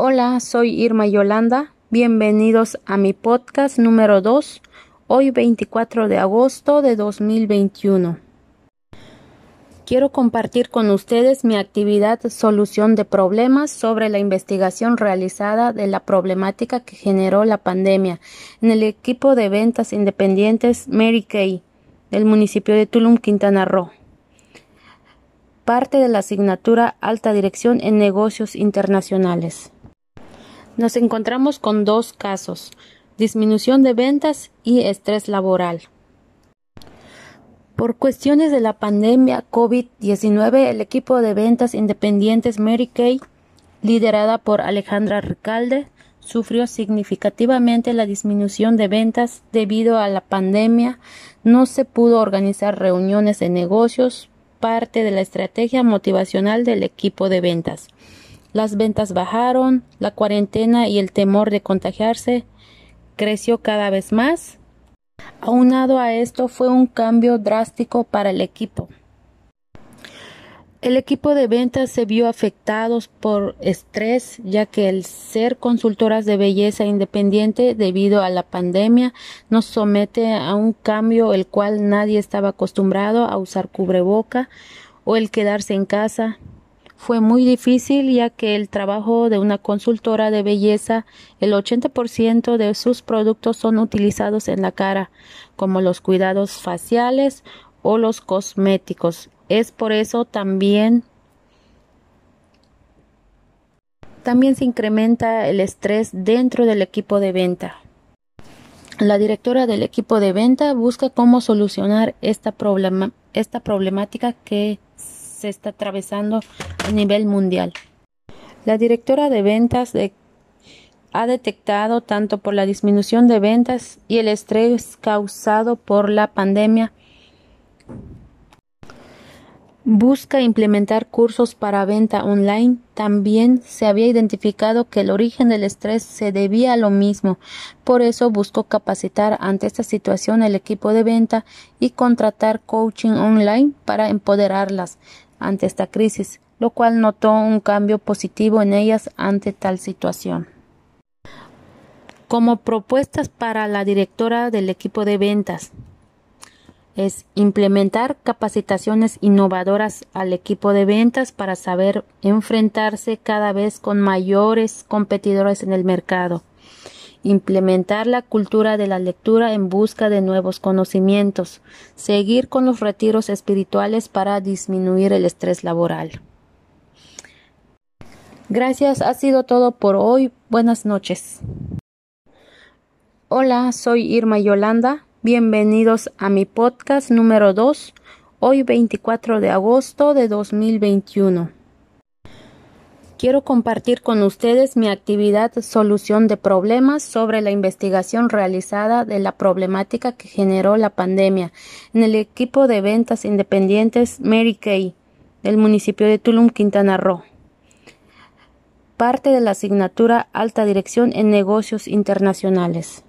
Hola, soy Irma Yolanda. Bienvenidos a mi podcast número 2, hoy 24 de agosto de 2021. Quiero compartir con ustedes mi actividad Solución de Problemas sobre la investigación realizada de la problemática que generó la pandemia en el equipo de ventas independientes Mary Kay del municipio de Tulum, Quintana Roo. Parte de la asignatura Alta Dirección en Negocios Internacionales. Nos encontramos con dos casos, disminución de ventas y estrés laboral. Por cuestiones de la pandemia COVID-19, el equipo de ventas independientes Mary Kay, liderada por Alejandra Ricalde, sufrió significativamente la disminución de ventas debido a la pandemia. No se pudo organizar reuniones de negocios, parte de la estrategia motivacional del equipo de ventas. Las ventas bajaron, la cuarentena y el temor de contagiarse creció cada vez más Aunado a esto fue un cambio drástico para el equipo. El equipo de ventas se vio afectados por estrés, ya que el ser consultoras de belleza independiente debido a la pandemia nos somete a un cambio el cual nadie estaba acostumbrado a usar cubreboca o el quedarse en casa, fue muy difícil ya que el trabajo de una consultora de belleza, el 80% de sus productos son utilizados en la cara, como los cuidados faciales o los cosméticos. Es por eso también también se incrementa el estrés dentro del equipo de venta. La directora del equipo de venta busca cómo solucionar esta, problema, esta problemática que se está atravesando a nivel mundial. La directora de ventas ha detectado tanto por la disminución de ventas y el estrés causado por la pandemia busca implementar cursos para venta online. También se había identificado que el origen del estrés se debía a lo mismo. Por eso buscó capacitar ante esta situación el equipo de venta y contratar coaching online para empoderarlas ante esta crisis, lo cual notó un cambio positivo en ellas ante tal situación. Como propuestas para la directora del equipo de ventas es implementar capacitaciones innovadoras al equipo de ventas para saber enfrentarse cada vez con mayores competidores en el mercado implementar la cultura de la lectura en busca de nuevos conocimientos, seguir con los retiros espirituales para disminuir el estrés laboral. Gracias, ha sido todo por hoy. Buenas noches. Hola, soy Irma Yolanda. Bienvenidos a mi podcast número 2, hoy 24 de agosto de 2021. Quiero compartir con ustedes mi actividad Solución de Problemas sobre la investigación realizada de la problemática que generó la pandemia en el equipo de ventas independientes Mary Kay del municipio de Tulum, Quintana Roo. Parte de la asignatura Alta Dirección en Negocios Internacionales.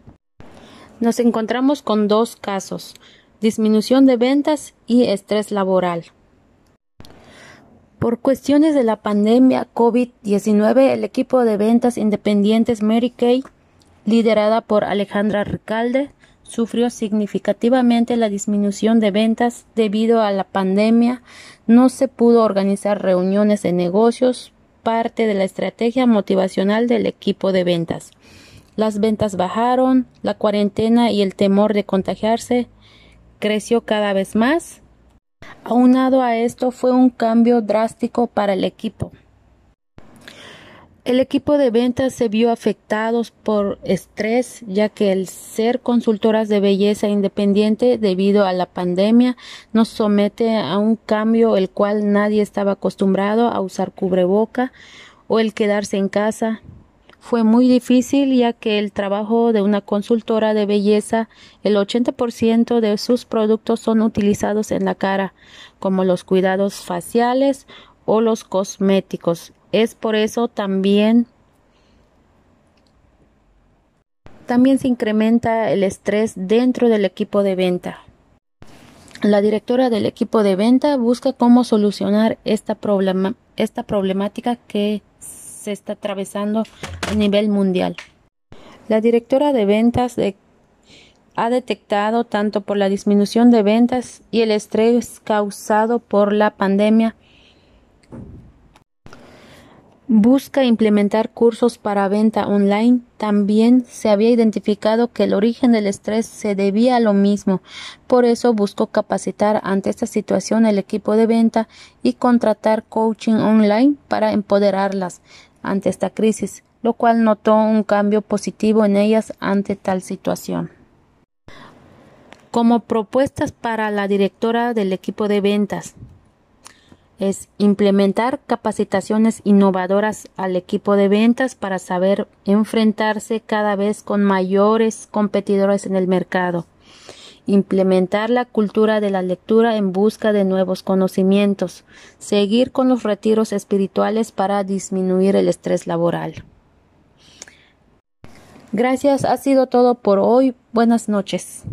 Nos encontramos con dos casos, disminución de ventas y estrés laboral. Por cuestiones de la pandemia COVID-19, el equipo de ventas independientes Mary Kay, liderada por Alejandra Ricalde, sufrió significativamente la disminución de ventas debido a la pandemia. No se pudo organizar reuniones de negocios, parte de la estrategia motivacional del equipo de ventas. Las ventas bajaron, la cuarentena y el temor de contagiarse creció cada vez más Aunado a esto fue un cambio drástico para el equipo. El equipo de ventas se vio afectados por estrés, ya que el ser consultoras de belleza independiente debido a la pandemia nos somete a un cambio el cual nadie estaba acostumbrado a usar cubreboca o el quedarse en casa fue muy difícil ya que el trabajo de una consultora de belleza, el 80% de sus productos son utilizados en la cara, como los cuidados faciales o los cosméticos. Es por eso también también se incrementa el estrés dentro del equipo de venta. La directora del equipo de venta busca cómo solucionar esta, problema, esta problemática que se está atravesando a nivel mundial. La directora de ventas ha detectado tanto por la disminución de ventas y el estrés causado por la pandemia busca implementar cursos para venta online. También se había identificado que el origen del estrés se debía a lo mismo. Por eso buscó capacitar ante esta situación el equipo de venta y contratar coaching online para empoderarlas ante esta crisis, lo cual notó un cambio positivo en ellas ante tal situación. Como propuestas para la directora del equipo de ventas, es implementar capacitaciones innovadoras al equipo de ventas para saber enfrentarse cada vez con mayores competidores en el mercado. Implementar la cultura de la lectura en busca de nuevos conocimientos. Seguir con los retiros espirituales para disminuir el estrés laboral. Gracias, ha sido todo por hoy. Buenas noches.